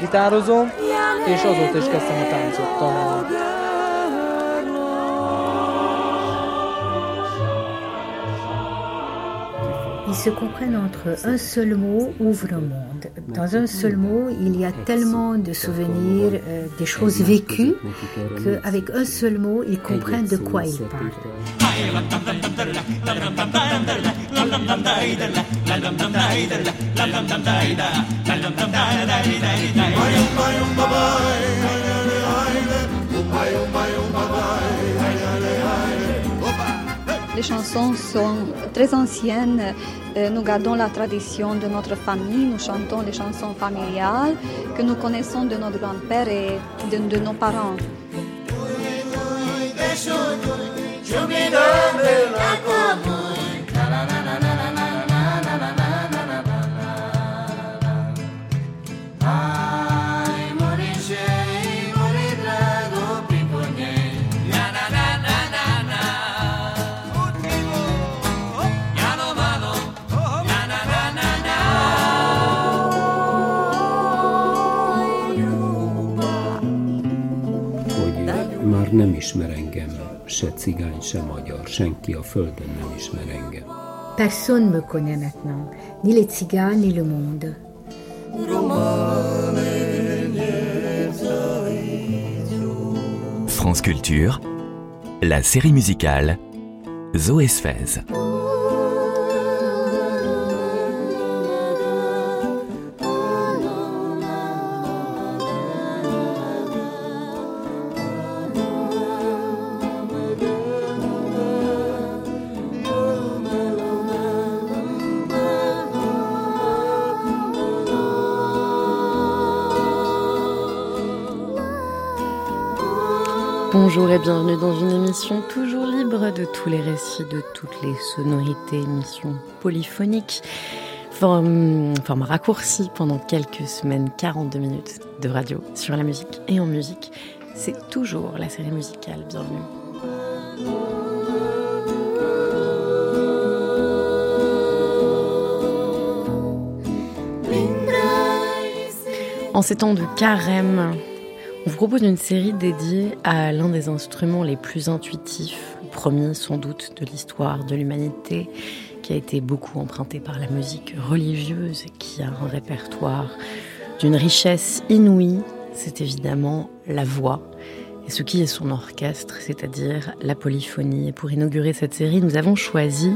gitározom, és azóta is kezdtem a táncot tanulni. Ils se comprennent entre un seul mot ouvre un monde. Dans un seul mot, il y a tellement de souvenirs, euh, des choses vécues, qu'avec un seul mot, ils comprennent de quoi ils parlent. Les chansons sont très anciennes. Euh, nous gardons la tradition de notre famille. Nous chantons les chansons familiales que nous connaissons de notre grand-père et de, de nos parents. Már nem ismer engem, se cigány, se magyar, senki a földön nem ismer engem. Personne me connaît maintenant, ni les tziganes, ni le monde. France Culture, la série musicale Zoé Sfez. Bonjour et bienvenue dans une émission toujours libre de tous les récits, de toutes les sonorités, émission polyphonique, forme, forme pendant quelques semaines, 42 minutes de radio sur la musique et en musique. C'est toujours la série musicale, bienvenue. En ces temps de carême, on vous propose une série dédiée à l'un des instruments les plus intuitifs, premier sans doute de l'histoire de l'humanité, qui a été beaucoup emprunté par la musique religieuse, qui a un répertoire d'une richesse inouïe, c'est évidemment la voix et ce qui est son orchestre, c'est-à-dire la polyphonie. Et pour inaugurer cette série, nous avons choisi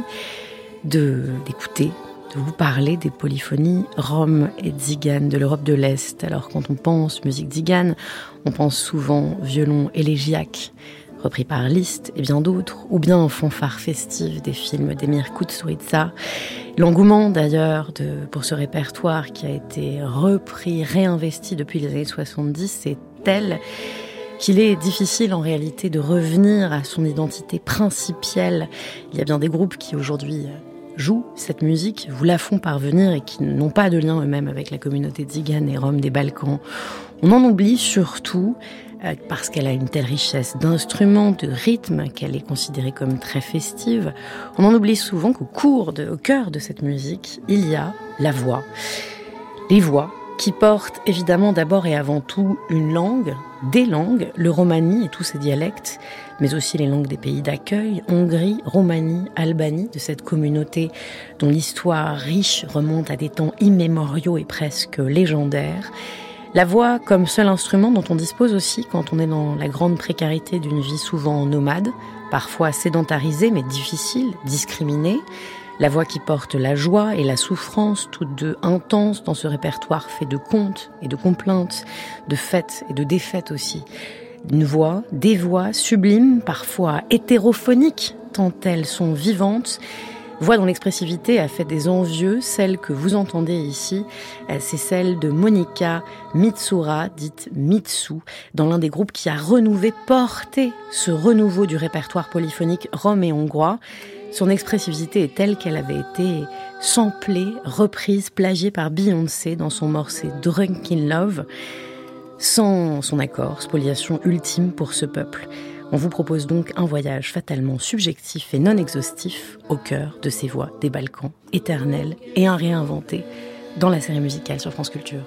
d'écouter de vous parler des polyphonies rom et tzigane de l'Europe de l'Est. Alors quand on pense musique tzigane, on pense souvent violon élégiaque, repris par Liszt et bien d'autres, ou bien fanfare festive des films d'Emir Kusturica. L'engouement d'ailleurs pour ce répertoire qui a été repris, réinvesti depuis les années 70 est tel qu'il est difficile en réalité de revenir à son identité principielle. Il y a bien des groupes qui aujourd'hui jouent cette musique, vous la font parvenir et qui n'ont pas de lien eux-mêmes avec la communauté tzigane et rome des Balkans. On en oublie surtout euh, parce qu'elle a une telle richesse d'instruments, de rythmes, qu'elle est considérée comme très festive. On en oublie souvent qu'au cours, de, au cœur de cette musique, il y a la voix. Les voix qui portent évidemment d'abord et avant tout une langue, des langues, le romani et tous ses dialectes, mais aussi les langues des pays d'accueil, Hongrie, Roumanie, Albanie, de cette communauté dont l'histoire riche remonte à des temps immémoriaux et presque légendaires. La voix comme seul instrument dont on dispose aussi quand on est dans la grande précarité d'une vie souvent nomade, parfois sédentarisée mais difficile, discriminée. La voix qui porte la joie et la souffrance, toutes deux intenses dans ce répertoire fait de contes et de complaintes, de fêtes et de défaites aussi. Une voix, des voix sublimes, parfois hétérophoniques, tant elles sont vivantes. Voix dont l'expressivité a fait des envieux, celle que vous entendez ici, euh, c'est celle de Monica Mitsura, dite Mitsu, dans l'un des groupes qui a renouvelé, porté ce renouveau du répertoire polyphonique rome et hongrois. Son expressivité est telle qu'elle avait été samplée, reprise, plagiée par Beyoncé dans son morceau Drunk in Love. Sans son accord, spoliation ultime pour ce peuple. On vous propose donc un voyage fatalement subjectif et non exhaustif au cœur de ces voix des Balkans, éternelles et un réinventé dans la série musicale sur France Culture.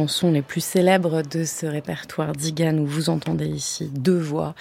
Chansons les plus célèbres de ce répertoire d'Igan où vous entendez ici deux voix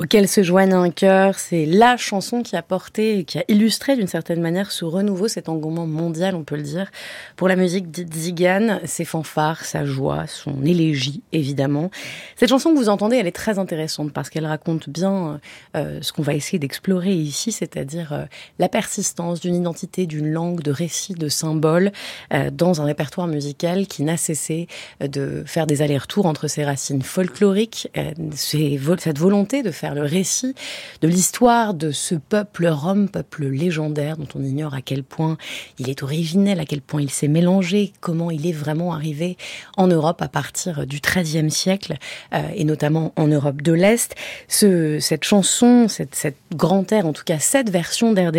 auquel se joignent un cœur. C'est la chanson qui a porté, qui a illustré d'une certaine manière ce renouveau, cet engouement mondial, on peut le dire, pour la musique d'Igan, ses fanfares, sa joie, son élégie, évidemment. Cette chanson que vous entendez, elle est très intéressante parce qu'elle raconte bien euh, ce qu'on va essayer d'explorer ici, c'est-à-dire euh, la persistance d'une identité, d'une langue, de récits, de symboles euh, dans un répertoire musical qui n'a cessé de faire des allers-retours entre ses racines folkloriques, cette volonté de faire le récit de l'histoire de ce peuple rome, peuple légendaire dont on ignore à quel point il est originel, à quel point il s'est mélangé, comment il est vraiment arrivé en Europe à partir du XIIIe siècle et notamment en Europe de l'Est. Ce, cette chanson, cette, cette grand air, en tout cas cette version d'Air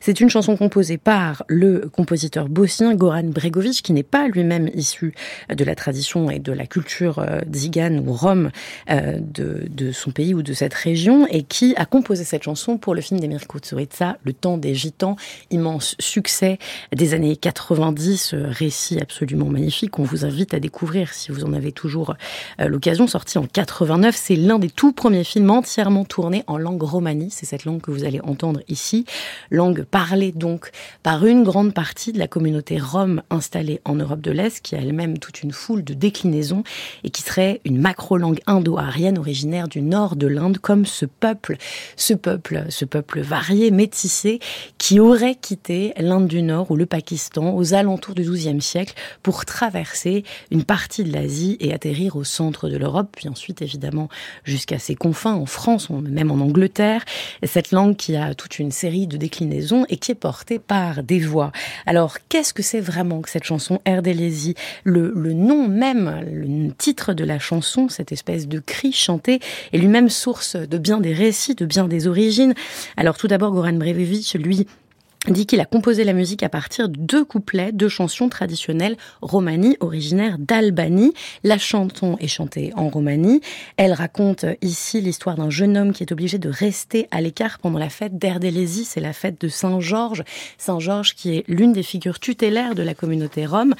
c'est une chanson composée par le compositeur bosnien Goran Bregovic, qui n'est pas lui-même issu de la tradition et de la culture euh, zigane ou rome euh, de, de, son pays ou de cette région, et qui a composé cette chanson pour le film d'Emir Kusturica, Le temps des gitans, immense succès des années 90, récit absolument magnifique qu'on vous invite à découvrir si vous en avez toujours euh, l'occasion, sorti en 89. C'est l'un des tout premiers films entièrement tournés en langue romanie, c'est cette langue que vous allez entendre ici langue parlée donc par une grande partie de la communauté rome installée en Europe de l'Est, qui a elle-même toute une foule de déclinaisons et qui serait une macro-langue indo-arienne originaire du nord de l'Inde, comme ce peuple, ce peuple, ce peuple varié, métissé, qui aurait quitté l'Inde du Nord ou le Pakistan aux alentours du XIIe siècle pour traverser une partie de l'Asie et atterrir au centre de l'Europe, puis ensuite évidemment jusqu'à ses confins en France, même en Angleterre. cette langue qui a toute une série de déclinaison et qui est portée par des voix. Alors, qu'est-ce que c'est vraiment que cette chanson Erdelesi le, le nom même, le titre de la chanson, cette espèce de cri chanté, est lui-même source de bien des récits, de bien des origines. Alors, tout d'abord, Goran Brevevic, lui, dit qu'il a composé la musique à partir de deux couplets de chansons traditionnelles romanie originaires d'Albanie. La chanson est chantée en romanie. Elle raconte ici l'histoire d'un jeune homme qui est obligé de rester à l'écart pendant la fête d'Erdelesi, c'est la fête de Saint-Georges. Saint-Georges qui est l'une des figures tutélaires de la communauté rome.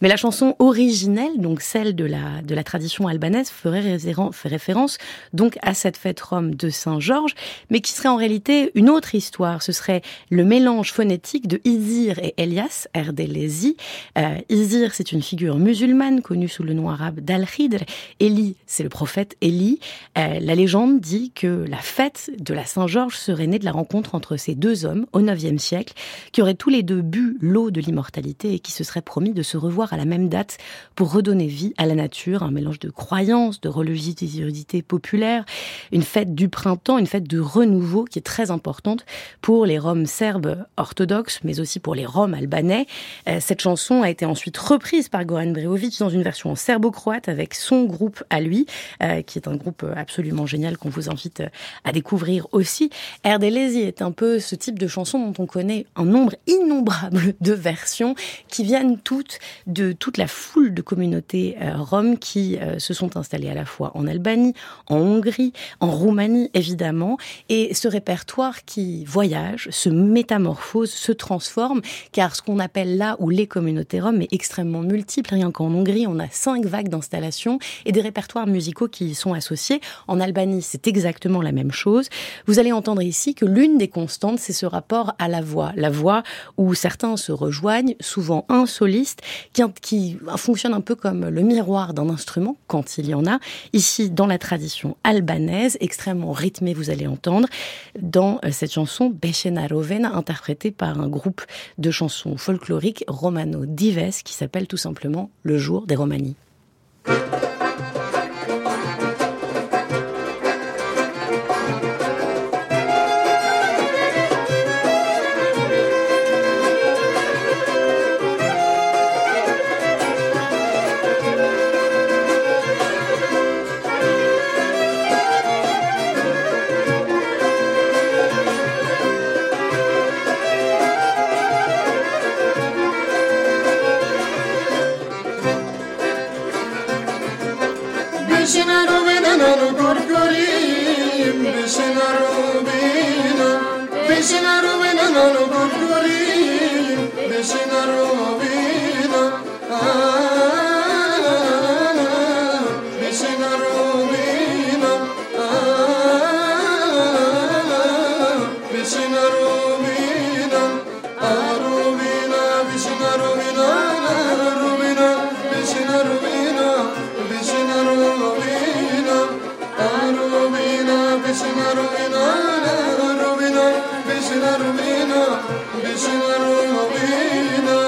Mais la chanson originelle, donc celle de la, de la tradition albanaise, ferait référence donc à cette fête rome de Saint-Georges, mais qui serait en réalité une autre histoire. Ce serait le mélange phonétique de Izir et Elias, Erdelezi. Euh, Izir, c'est une figure musulmane connue sous le nom arabe d'Al-Khidr. Eli, c'est le prophète Eli. Euh, la légende dit que la fête de la Saint-Georges serait née de la rencontre entre ces deux hommes au IXe siècle, qui auraient tous les deux bu l'eau de l'immortalité et qui se seraient promis de se revoir à la même date pour redonner vie à la nature, un mélange de croyances, de religiosité populaire, une fête du printemps, une fête de renouveau qui est très importante pour les Roms serbes orthodoxe, mais aussi pour les Roms albanais. Euh, cette chanson a été ensuite reprise par Goran Breovic dans une version serbo-croate avec son groupe à lui, euh, qui est un groupe absolument génial qu'on vous invite euh, à découvrir aussi. Erdelezi est un peu ce type de chanson dont on connaît un nombre innombrable de versions qui viennent toutes de toute la foule de communautés roms qui se sont installées à la fois en Albanie, en Hongrie, en Roumanie évidemment, et ce répertoire qui voyage, se métamorphose se transforme, car ce qu'on appelle là où les communautés roms est extrêmement multiple. Rien qu'en Hongrie, on a cinq vagues d'installations et des répertoires musicaux qui y sont associés. En Albanie, c'est exactement la même chose. Vous allez entendre ici que l'une des constantes, c'est ce rapport à la voix. La voix où certains se rejoignent, souvent un soliste, qui, fonctionne un peu comme le miroir d'un instrument, quand il y en a. Ici, dans la tradition albanaise, extrêmement rythmée, vous allez entendre, dans euh, cette chanson Beshena Rovena, interprétée par un groupe de chansons folkloriques romano-dives qui s'appelle tout simplement Le jour des Romanies. بشنا رو بینا رو بینا بشنا رو بینا بشنا رو بینا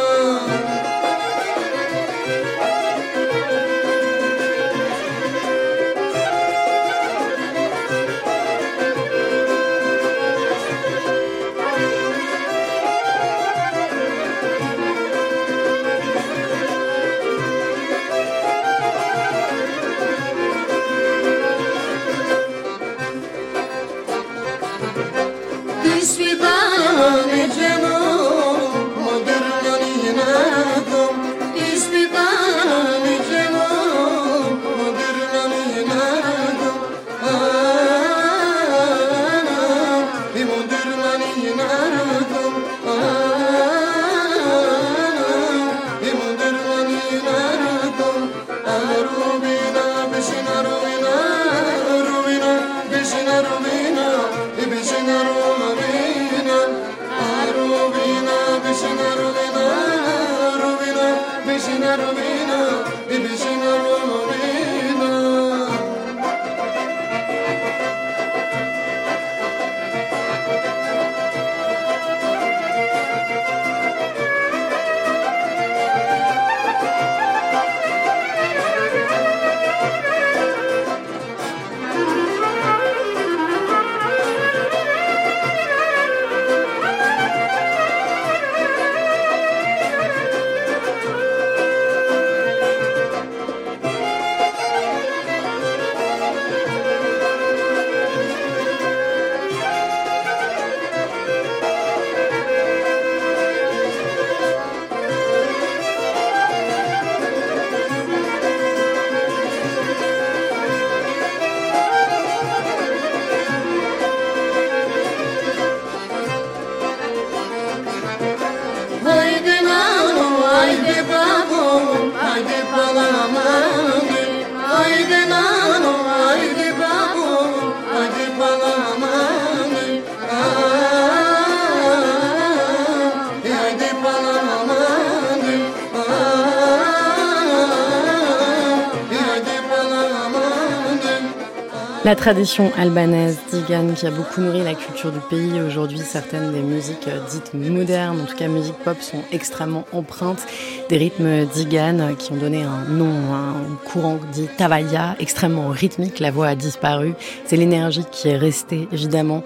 tradition albanaise d'Igan qui a beaucoup nourri la culture du pays. Aujourd'hui, certaines des musiques euh, dites modernes, en tout cas musique pop, sont extrêmement empreintes des rythmes d'Igan qui ont donné un nom, un courant dit Tavaya, extrêmement rythmique. La voix a disparu. C'est l'énergie qui est restée, évidemment.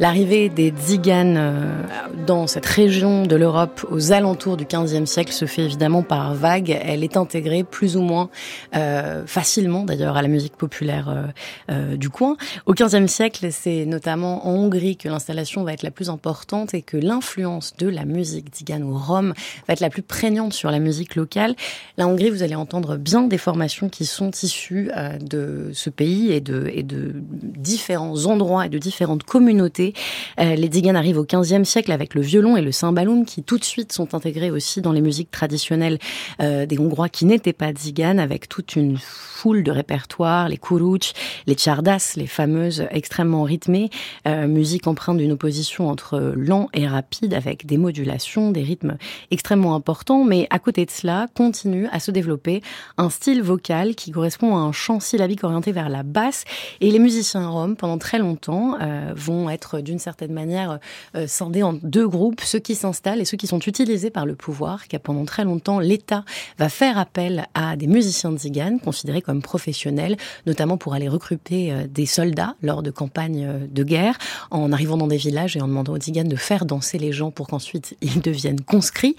L'arrivée des Tziganes euh, dans cette région de l'Europe aux alentours du XVe siècle se fait évidemment par vagues. Elle est intégrée plus ou moins euh, facilement d'ailleurs à la musique populaire euh, du coin. Au XVe siècle, c'est notamment en Hongrie que l'installation va être la plus importante et que l'influence de la musique tzigane ou rome va être la plus prégnante sur la musique locale. La Hongrie, vous allez entendre bien des formations qui sont issues de ce pays et de, et de différents endroits et de différentes communautés euh, les Digan arrivent au XVe siècle avec le violon et le cymbalum qui tout de suite sont intégrés aussi dans les musiques traditionnelles euh, des Hongrois qui n'étaient pas Digan avec toute une foule de répertoires, les kurucs, les tchardas, les fameuses extrêmement rythmées, euh, musique empreinte d'une opposition entre lent et rapide avec des modulations, des rythmes extrêmement importants, mais à côté de cela continue à se développer un style vocal qui correspond à un chant syllabique orienté vers la basse et les musiciens roms pendant très longtemps vont être d'une certaine manière euh, scindés en deux groupes, ceux qui s'installent et ceux qui sont utilisés par le pouvoir, car pendant très longtemps, l'État va faire appel à des musiciens de considérés comme professionnels, notamment pour aller recruter euh, des soldats lors de campagnes euh, de guerre, en arrivant dans des villages et en demandant aux Zigan de faire danser les gens pour qu'ensuite ils deviennent conscrits.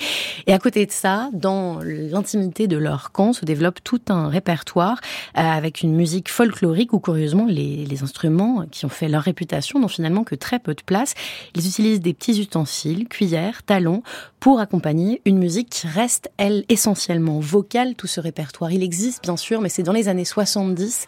Et à côté de ça, dans l'intimité de leur camp, se développe tout un répertoire avec une musique folklorique où curieusement les, les instruments qui ont fait leur réputation n'ont finalement que très très peu de place. Ils utilisent des petits ustensiles, cuillères, talons, pour accompagner une musique qui reste, elle, essentiellement vocale, tout ce répertoire. Il existe, bien sûr, mais c'est dans les années 70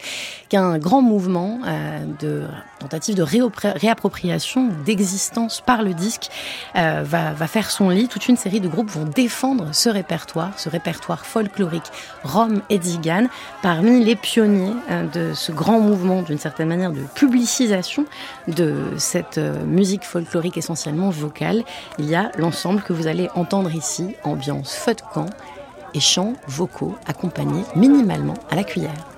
qu'un grand mouvement euh, de tentative de réappropriation d'existence par le disque euh, va, faire son lit. Toute une série de groupes vont défendre ce répertoire, ce répertoire folklorique Rome et Digan, parmi les pionniers euh, de ce grand mouvement, d'une certaine manière, de publicisation de cette euh, musique folklorique essentiellement vocale, il y a l'ensemble que vous allez entendre ici, ambiance feu de camp et chants vocaux accompagnés minimalement à la cuillère.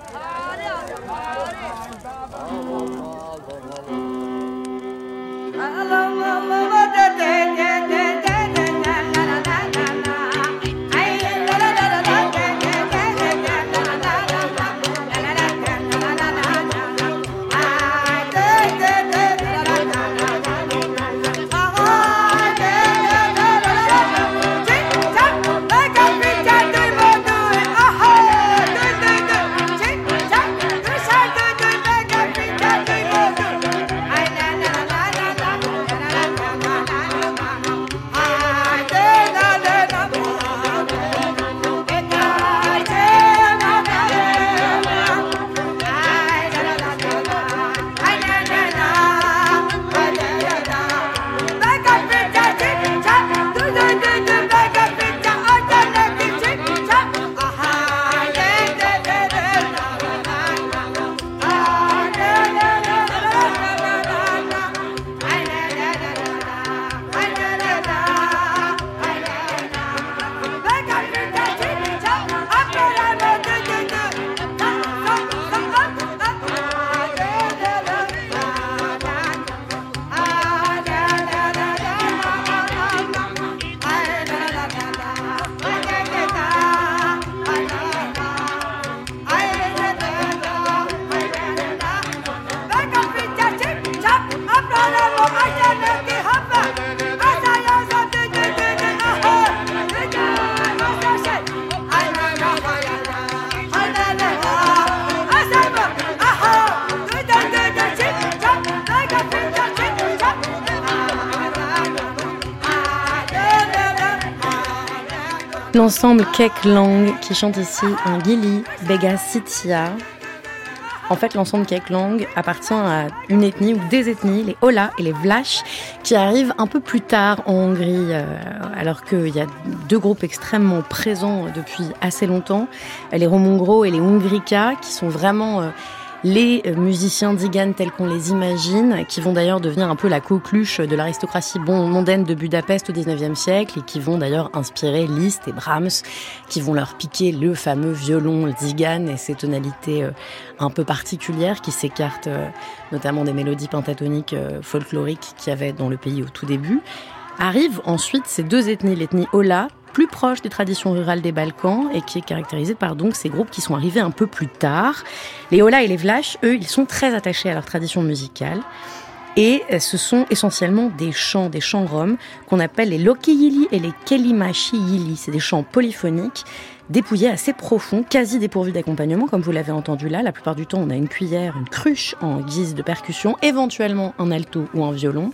L'ensemble Kek Lang qui chante ici un Gili Bega Sitia. En fait, l'ensemble Kek Lang appartient à une ethnie ou des ethnies, les Ola et les Vlach, qui arrivent un peu plus tard en Hongrie, euh, alors qu'il y a deux groupes extrêmement présents depuis assez longtemps, les Romongro et les Ungrika, qui sont vraiment euh, les musiciens d'Igan tels qu'on les imagine, qui vont d'ailleurs devenir un peu la coqueluche de l'aristocratie mondaine de Budapest au XIXe siècle et qui vont d'ailleurs inspirer Liszt et Brahms, qui vont leur piquer le fameux violon d'Igan et ses tonalités euh, un peu particulières qui s'écartent euh, notamment des mélodies pentatoniques euh, folkloriques qu'il y avait dans le pays au tout début. Arrivent ensuite ces deux ethnies, l'ethnie Ola, plus proche des traditions rurales des Balkans et qui est caractérisée par donc ces groupes qui sont arrivés un peu plus tard. Les Ola et les Vlach, eux, ils sont très attachés à leur tradition musicale. Et ce sont essentiellement des chants, des chants roms, qu'on appelle les Lokiyili et les Kelimashi-yili. C'est des chants polyphoniques, dépouillés assez profonds, quasi dépourvus d'accompagnement, comme vous l'avez entendu là. La plupart du temps, on a une cuillère, une cruche en guise de percussion, éventuellement un alto ou un violon.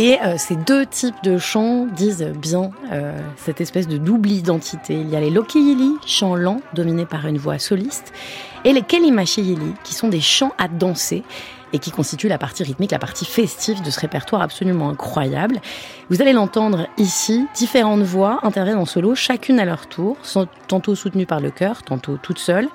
Et euh, ces deux types de chants disent bien euh, cette espèce de double identité. Il y a les Lokiyili, chants lents dominés par une voix soliste, et les Kelimashiyili, qui sont des chants à danser et qui constituent la partie rythmique, la partie festive de ce répertoire absolument incroyable. Vous allez l'entendre ici, différentes voix interviennent en solo, chacune à leur tour, sont tantôt soutenues par le chœur, tantôt toutes seules.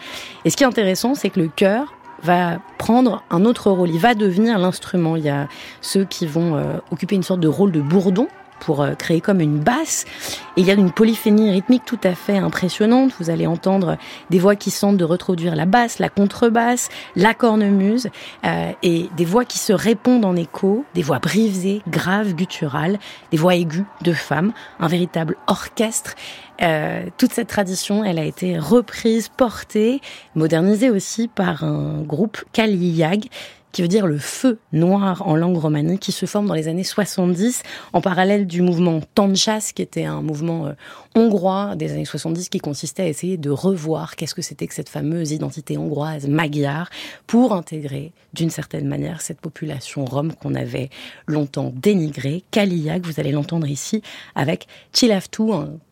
Et ce qui est intéressant, c'est que le chœur va prendre un autre rôle. Il va devenir l'instrument. Il y a ceux qui vont euh, occuper une sorte de rôle de bourdon pour euh, créer comme une basse. Et il y a une polyphénie rythmique tout à fait impressionnante. Vous allez entendre des voix qui sentent de reproduire la basse, la contrebasse, la cornemuse, euh, et des voix qui se répondent en écho, des voix brisées, graves, gutturales, des voix aiguës de femmes, un véritable orchestre. Euh, toute cette tradition, elle a été reprise, portée, modernisée aussi par un groupe Kaliyag qui veut dire le feu noir en langue romanique, qui se forme dans les années 70, en parallèle du mouvement Tanchas, qui était un mouvement euh, hongrois des années 70, qui consistait à essayer de revoir qu'est-ce que c'était que cette fameuse identité hongroise magyar, pour intégrer d'une certaine manière cette population rome qu'on avait longtemps dénigrée. Kaliak, vous allez l'entendre ici, avec Chilaftu,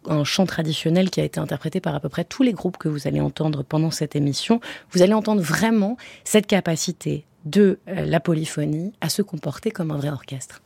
un chant traditionnel qui a été interprété par à peu près tous les groupes que vous allez entendre pendant cette émission. Vous allez entendre vraiment cette capacité de euh, la polyphonie à se comporter comme un vrai orchestre.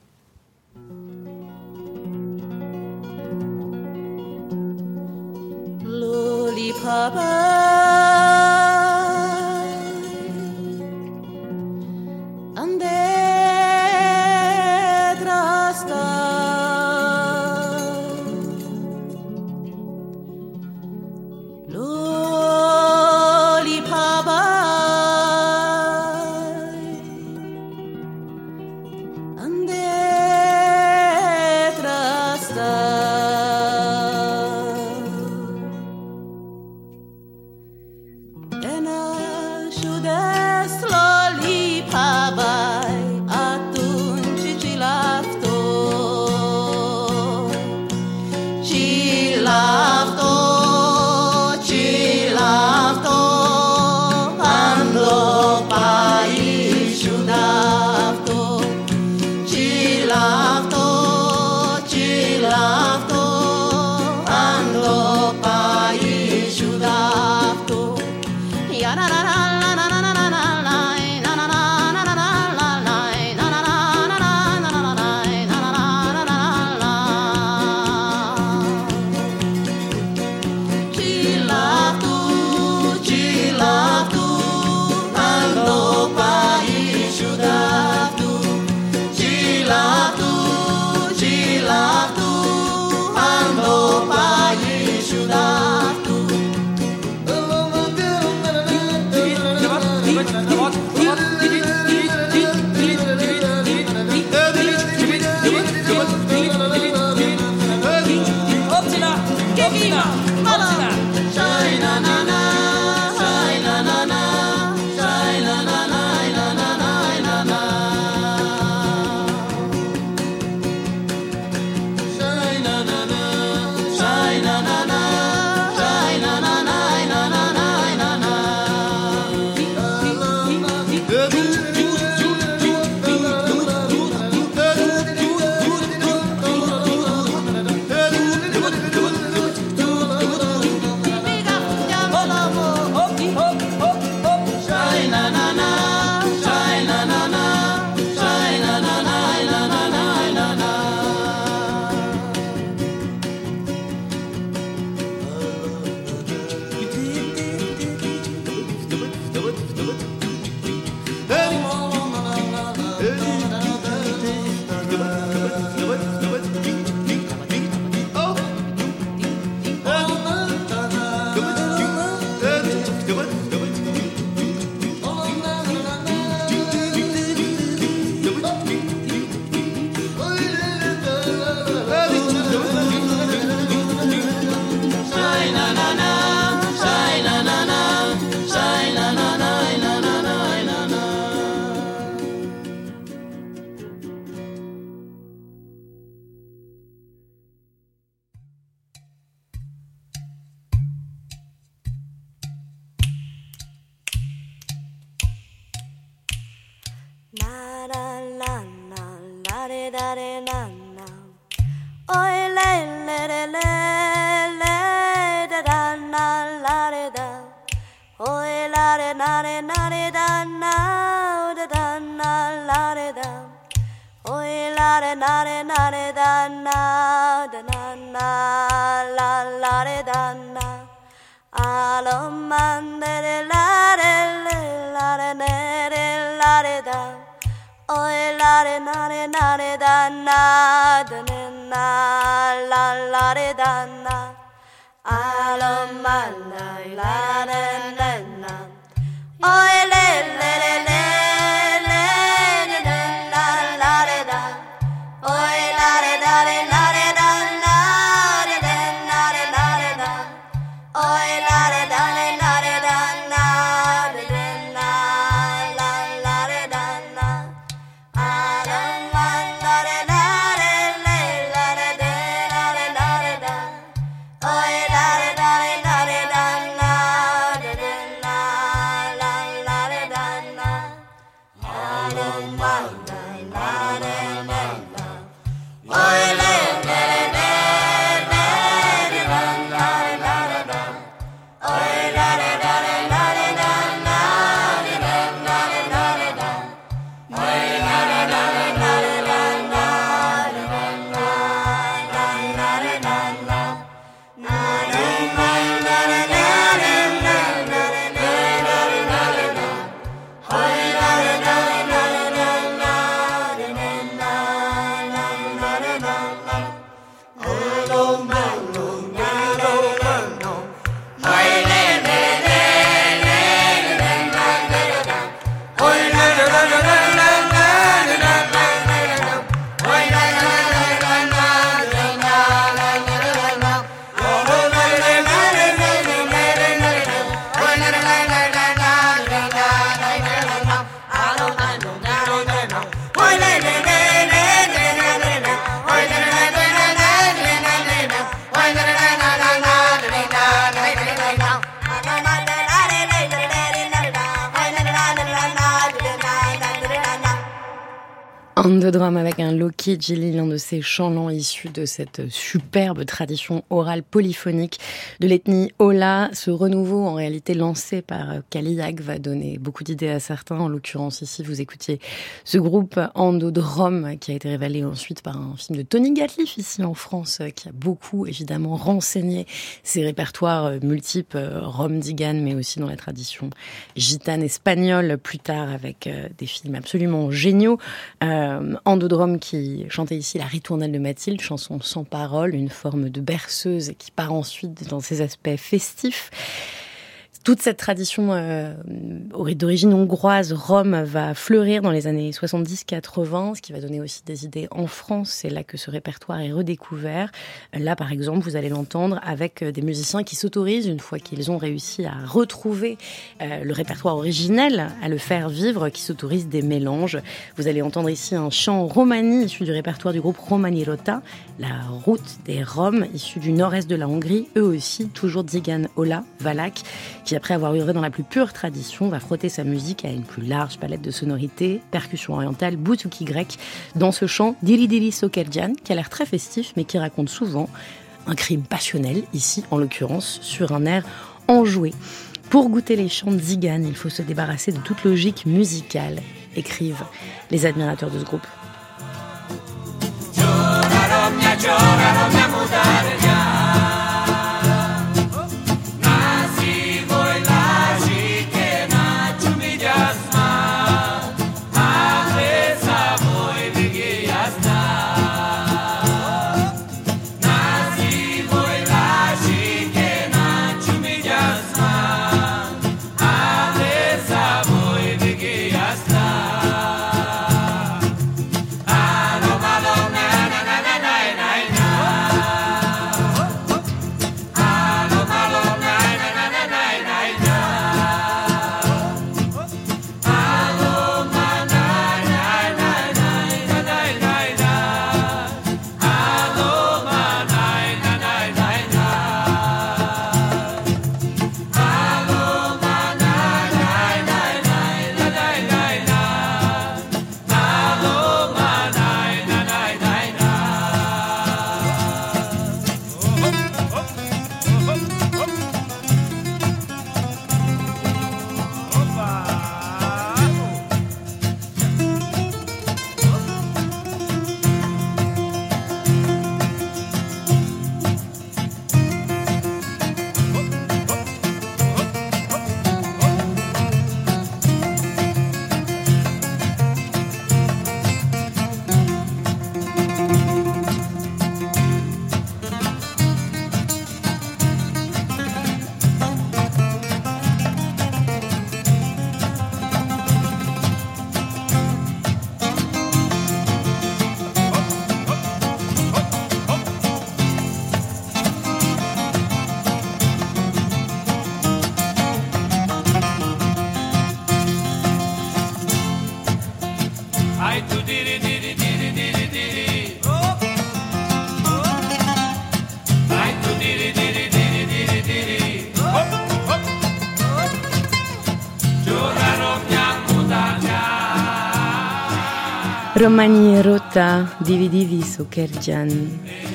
re na re na re da na da da na la re da oi la re na re na re da na da na na la la re da na a lo de re la re le la re ne re la re da oi la re na re na re da na da na la la re da na a de la re avec un Ces chants issus de cette superbe tradition orale polyphonique de l'ethnie Ola. Ce renouveau, en réalité lancé par Kaliak, va donner beaucoup d'idées à certains. En l'occurrence, ici, vous écoutiez ce groupe Andodrome qui a été révélé ensuite par un film de Tony Gatliff ici en France, qui a beaucoup évidemment renseigné ses répertoires multiples, Rome Digan, mais aussi dans la tradition gitane espagnole, plus tard avec euh, des films absolument géniaux. Euh, Andodrome qui chantait ici la ritournelle de Mathilde, chanson sans parole, une forme de berceuse qui part ensuite dans ses aspects festifs toute cette tradition euh, d'origine hongroise, Rome, va fleurir dans les années 70-80, ce qui va donner aussi des idées en France. C'est là que ce répertoire est redécouvert. Là, par exemple, vous allez l'entendre avec euh, des musiciens qui s'autorisent, une fois qu'ils ont réussi à retrouver euh, le répertoire originel, à le faire vivre, qui s'autorisent des mélanges. Vous allez entendre ici un chant romani issu du répertoire du groupe Romani Rota, la route des Roms, issu du nord-est de la Hongrie, eux aussi, toujours Zigan Ola, Valak, qui après avoir œuvré dans la plus pure tradition, va frotter sa musique à une plus large palette de sonorités, percussions orientales, bouzouki grec, dans ce chant Dili Dili Sokerjan, qui a l'air très festif, mais qui raconte souvent un crime passionnel, ici en l'occurrence, sur un air enjoué. Pour goûter les chants de Zigan, il faut se débarrasser de toute logique musicale, écrivent les admirateurs de ce groupe.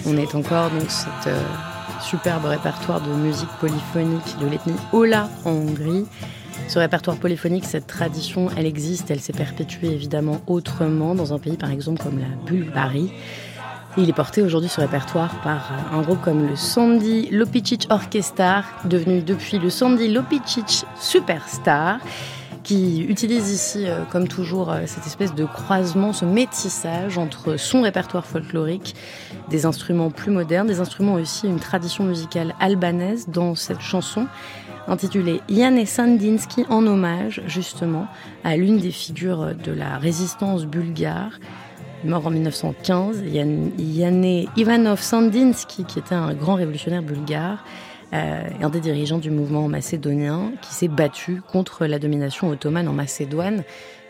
On est encore dans cet euh, superbe répertoire de musique polyphonique de l'ethnie Ola en Hongrie. Ce répertoire polyphonique, cette tradition, elle existe, elle s'est perpétuée évidemment autrement dans un pays par exemple comme la Bulgarie. Il est porté aujourd'hui ce répertoire par un groupe comme le Sandy Lopicic Orchestra, devenu depuis le Sandy Lopicic Superstar qui utilise ici, euh, comme toujours, euh, cette espèce de croisement, ce métissage entre son répertoire folklorique, des instruments plus modernes, des instruments aussi, une tradition musicale albanaise dans cette chanson intitulée Yane Sandinsky en hommage justement à l'une des figures de la résistance bulgare mort en 1915, Yane Ivanov Sandinsky, qui était un grand révolutionnaire bulgare, euh, un des dirigeants du mouvement macédonien qui s'est battu contre la domination ottomane en Macédoine,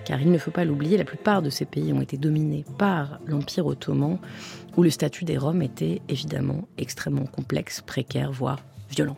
car il ne faut pas l'oublier, la plupart de ces pays ont été dominés par l'Empire ottoman, où le statut des Roms était évidemment extrêmement complexe, précaire, voire violent.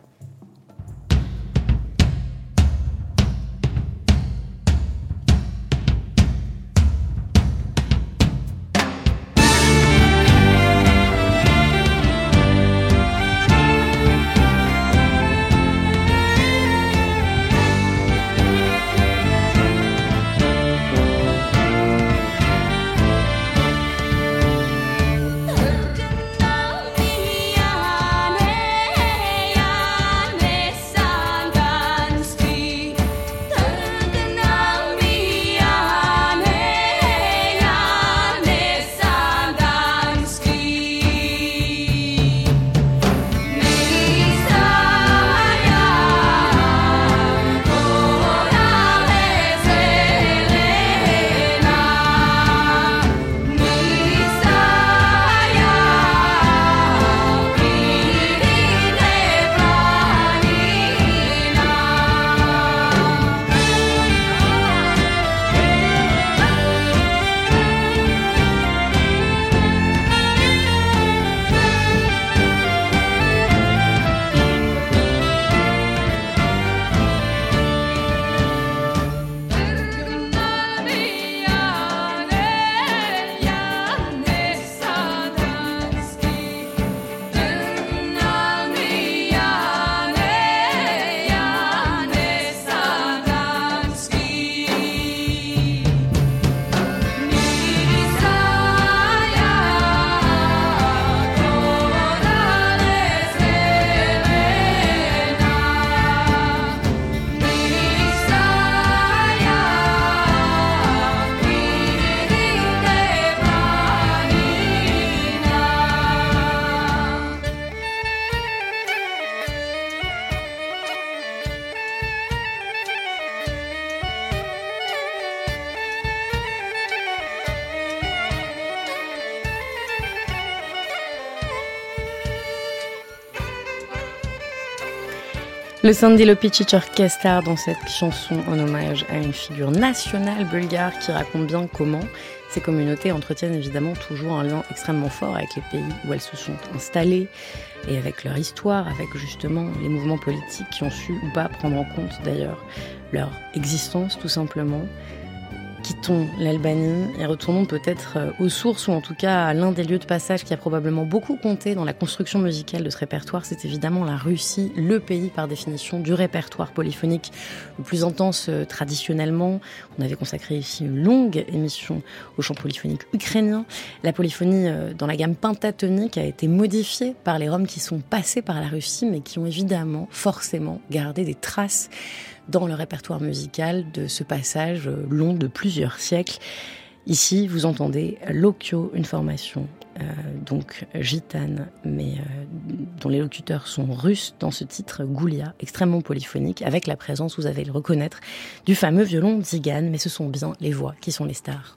Le Sandy Orchestra dans cette chanson en hommage à une figure nationale bulgare qui raconte bien comment ces communautés entretiennent évidemment toujours un lien extrêmement fort avec les pays où elles se sont installées et avec leur histoire, avec justement les mouvements politiques qui ont su ou pas prendre en compte d'ailleurs leur existence tout simplement quittons l'Albanie et retournons peut-être euh, aux sources ou en tout cas à l'un des lieux de passage qui a probablement beaucoup compté dans la construction musicale de ce répertoire. C'est évidemment la Russie, le pays par définition du répertoire polyphonique le plus intense euh, traditionnellement. On avait consacré ici une longue émission au chant polyphonique ukrainien. La polyphonie euh, dans la gamme pentatonique a été modifiée par les Roms qui sont passés par la Russie mais qui ont évidemment forcément gardé des traces dans le répertoire musical de ce passage long de plusieurs siècles. Ici, vous entendez l'okyo, une formation euh, donc gitane, mais euh, dont les locuteurs sont russes dans ce titre Goulia, extrêmement polyphonique, avec la présence, vous allez le reconnaître, du fameux violon Zigan, mais ce sont bien les voix qui sont les stars.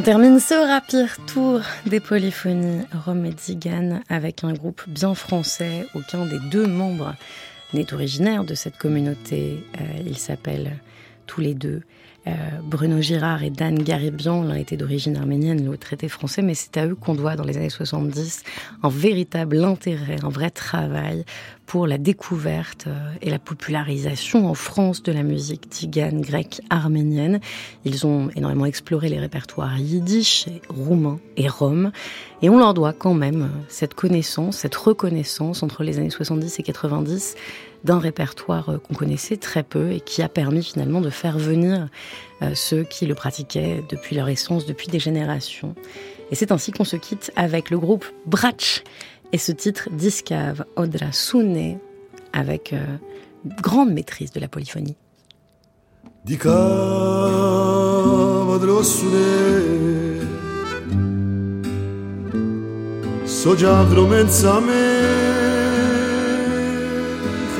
On termine ce rapide tour des polyphonies Rome et Zigan avec un groupe bien français. Aucun des deux membres n'est originaire de cette communauté. Euh, ils s'appellent tous les deux euh, Bruno Girard et Dan Garibian, l'un était d'origine arménienne, l'autre était français, mais c'est à eux qu'on doit, dans les années 70, un véritable intérêt, un vrai travail pour la découverte euh, et la popularisation en France de la musique tigane, grecque, arménienne. Ils ont énormément exploré les répertoires yiddish, roumain et rom, et on leur doit quand même cette connaissance, cette reconnaissance entre les années 70 et 90 d'un répertoire euh, qu'on connaissait très peu et qui a permis finalement de faire venir euh, ceux qui le pratiquaient depuis leur essence, depuis des générations. Et c'est ainsi qu'on se quitte avec le groupe Brach et ce titre Discave Odra Sune avec euh, grande maîtrise de la polyphonie.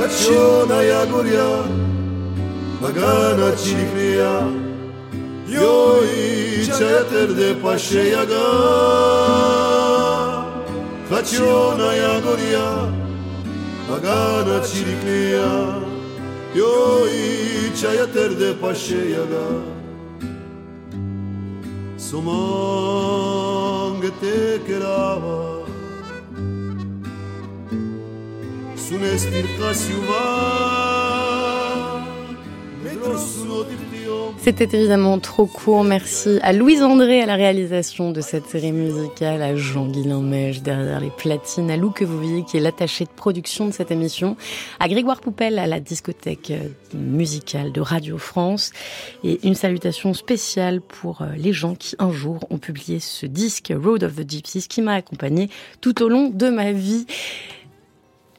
копченая гурья, Магана чифлия, Йои чатерде пашеяга. Копченая гурья, Магана чифлия, Йои чатерде пашеяга. Суманг те керава, C'était évidemment trop court. Merci à Louise André à la réalisation de cette série musicale, à Jean-Guilain Mèche derrière les platines, à Lou que vous voyez qui est l'attaché de production de cette émission, à Grégoire Poupel à la discothèque euh, musicale de Radio France et une salutation spéciale pour euh, les gens qui un jour ont publié ce disque Road of the Gypsies qui m'a accompagné tout au long de ma vie.